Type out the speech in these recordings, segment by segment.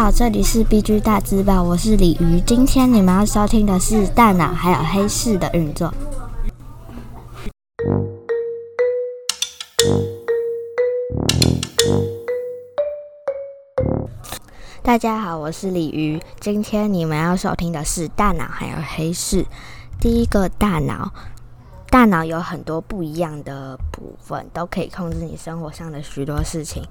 好，这里是 B G 大字报，我是鲤鱼。今天你们要收听的是大脑还有黑市的运作。大家好，我是鲤鱼。今天你们要收听的是大脑还有黑市。第一个大脑，大脑有很多不一样的部分，都可以控制你生活上的许多事情。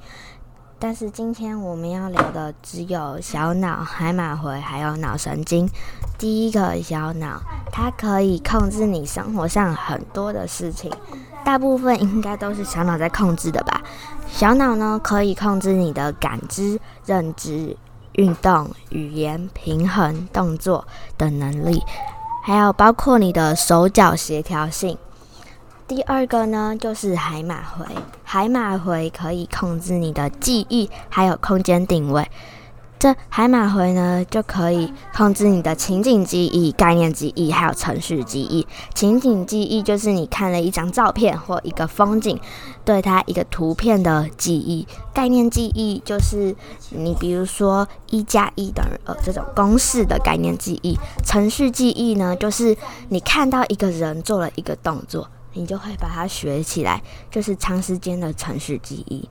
但是今天我们要聊的只有小脑、海马回还有脑神经。第一个小脑，它可以控制你生活上很多的事情，大部分应该都是小脑在控制的吧。小脑呢，可以控制你的感知、认知、运动、语言、平衡、动作等能力，还有包括你的手脚协调性。第二个呢，就是海马回。海马回可以控制你的记忆，还有空间定位。这海马回呢，就可以控制你的情景。记忆、概念记忆，还有程序记忆。情景。记忆就是你看了一张照片或一个风景，对它一个图片的记忆。概念记忆就是你比如说一加一等于二这种公式的概念记忆。程序记忆呢，就是你看到一个人做了一个动作。你就会把它学起来，就是长时间的程序记忆。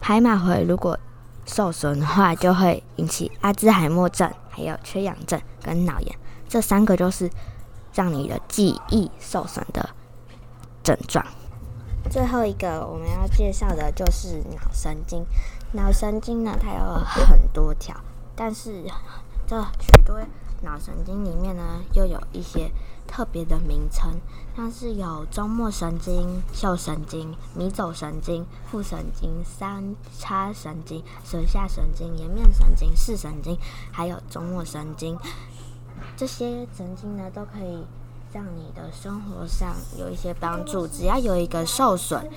海马回如果受损的话，就会引起阿兹海默症、还有缺氧症跟脑炎，这三个就是让你的记忆受损的症状。最后一个我们要介绍的就是脑神经。脑神经呢，它有很多条，但是这许多脑神经里面呢，又有一些。特别的名称，像是有中末神经、嗅神经、迷走神经、副神经、三叉神经、舌下神经、颜面神经、视神经，还有中末神经。这些神经呢，都可以让你的生活上有一些帮助。只要有一个受损，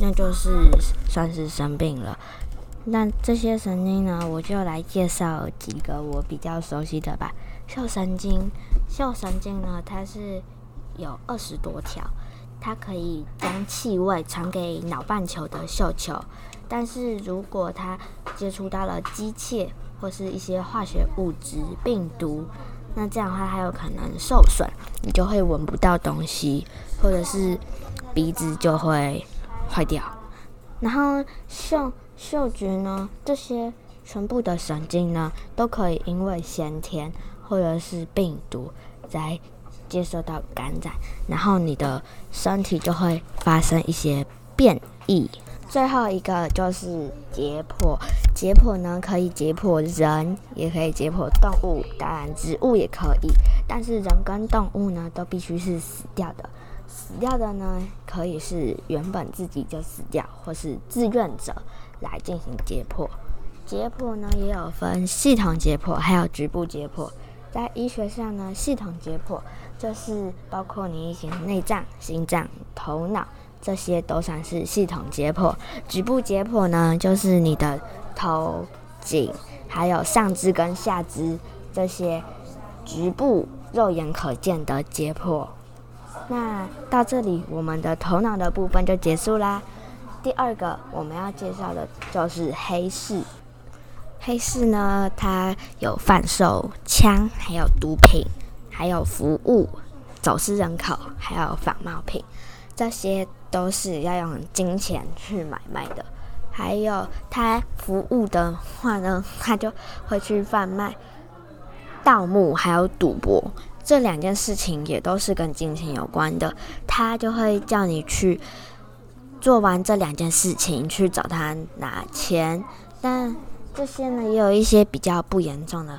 那就是算是生病了。那这些神经呢，我就来介绍几个我比较熟悉的吧。嗅神经，嗅神经呢，它是有二十多条，它可以将气味传给脑半球的嗅球。但是如果它接触到了机械或是一些化学物质、病毒，那这样的话它有可能受损，你就会闻不到东西，或者是鼻子就会坏掉。然后嗅嗅觉呢，这些全部的神经呢，都可以因为先天。或者是病毒在接受到感染，然后你的身体就会发生一些变异。最后一个就是解剖，解剖呢可以解剖人，也可以解剖动物，当然植物也可以。但是人跟动物呢都必须是死掉的，死掉的呢可以是原本自己就死掉，或是志愿者来进行解剖。解剖呢也有分系统解剖，还有局部解剖。在医学上呢，系统解剖就是包括你一些内脏、心脏、头脑，这些都算是系统解剖。局部解剖呢，就是你的头颈，还有上肢跟下肢这些局部肉眼可见的解剖。那到这里，我们的头脑的部分就结束啦。第二个我们要介绍的就是黑市。黑市呢，它有贩售枪，还有毒品，还有服务走私人口，还有仿冒品，这些都是要用金钱去买卖的。还有它服务的话呢，它就会去贩卖盗墓，还有赌博，这两件事情也都是跟金钱有关的。他就会叫你去做完这两件事情，去找他拿钱，但。这些呢，也有一些比较不严重的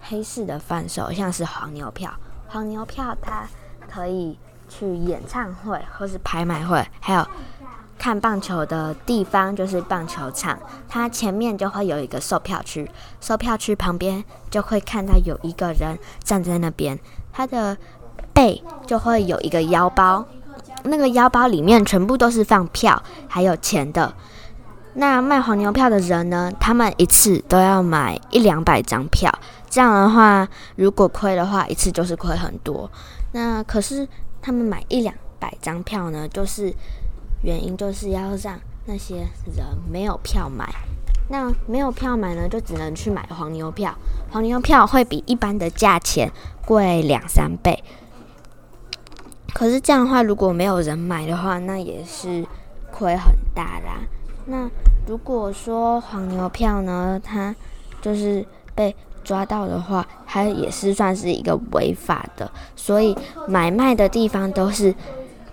黑市的贩售，像是黄牛票。黄牛票它可以去演唱会或是拍卖会，还有看棒球的地方就是棒球场，它前面就会有一个售票区，售票区旁边就会看到有一个人站在那边，他的背就会有一个腰包，那个腰包里面全部都是放票还有钱的。那卖黄牛票的人呢？他们一次都要买一两百张票，这样的话，如果亏的话，一次就是亏很多。那可是他们买一两百张票呢，就是原因就是要让那些人没有票买，那没有票买呢，就只能去买黄牛票。黄牛票会比一般的价钱贵两三倍。可是这样的话，如果没有人买的话，那也是亏很大啦。那如果说黄牛票呢，它就是被抓到的话，它也是算是一个违法的。所以买卖的地方都是。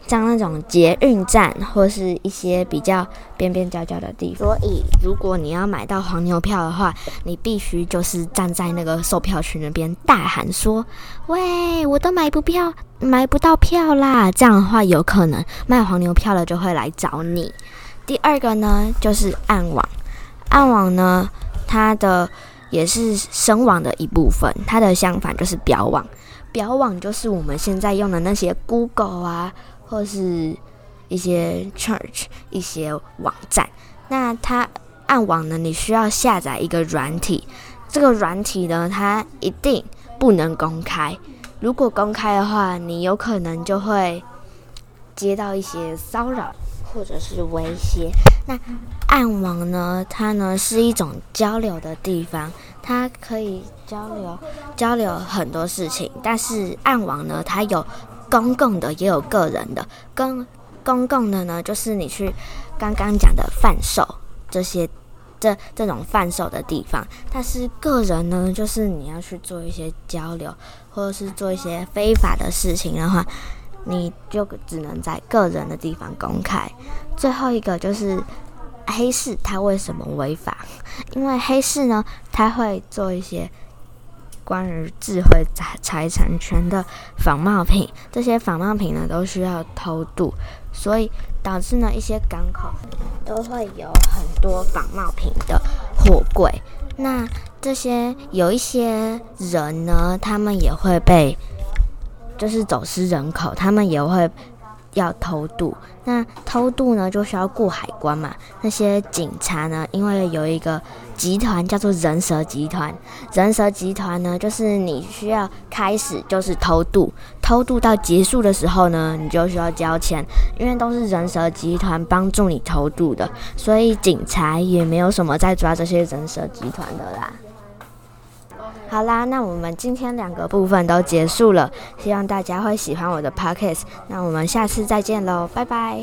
像那种捷运站或是一些比较边边角角的地方，所以如果你要买到黄牛票的话，你必须就是站在那个售票区那边大喊说：“喂，我都买不票，买不到票啦！”这样的话，有可能卖黄牛票的就会来找你。第二个呢，就是暗网，暗网呢，它的也是声网的一部分，它的相反就是表网，表网就是我们现在用的那些 Google 啊。或是一些 church 一些网站，那它暗网呢？你需要下载一个软体，这个软体呢，它一定不能公开。如果公开的话，你有可能就会接到一些骚扰或者是威胁。那暗网呢？它呢是一种交流的地方，它可以交流交流很多事情。但是暗网呢，它有。公共的也有个人的，公公共的呢，就是你去刚刚讲的贩售这些这这种贩售的地方。但是个人呢，就是你要去做一些交流，或者是做一些非法的事情的话，你就只能在个人的地方公开。最后一个就是黑市，它为什么违法？因为黑市呢，它会做一些。关于智慧财财产权的仿冒品，这些仿冒品呢都需要偷渡，所以导致呢一些港口都会有很多仿冒品的货柜。那这些有一些人呢，他们也会被就是走私人口，他们也会。要偷渡，那偷渡呢就需要过海关嘛。那些警察呢，因为有一个集团叫做人蛇集团，人蛇集团呢，就是你需要开始就是偷渡，偷渡到结束的时候呢，你就需要交钱，因为都是人蛇集团帮助你偷渡的，所以警察也没有什么在抓这些人蛇集团的啦。好啦，那我们今天两个部分都结束了，希望大家会喜欢我的 podcast。那我们下次再见喽，拜拜。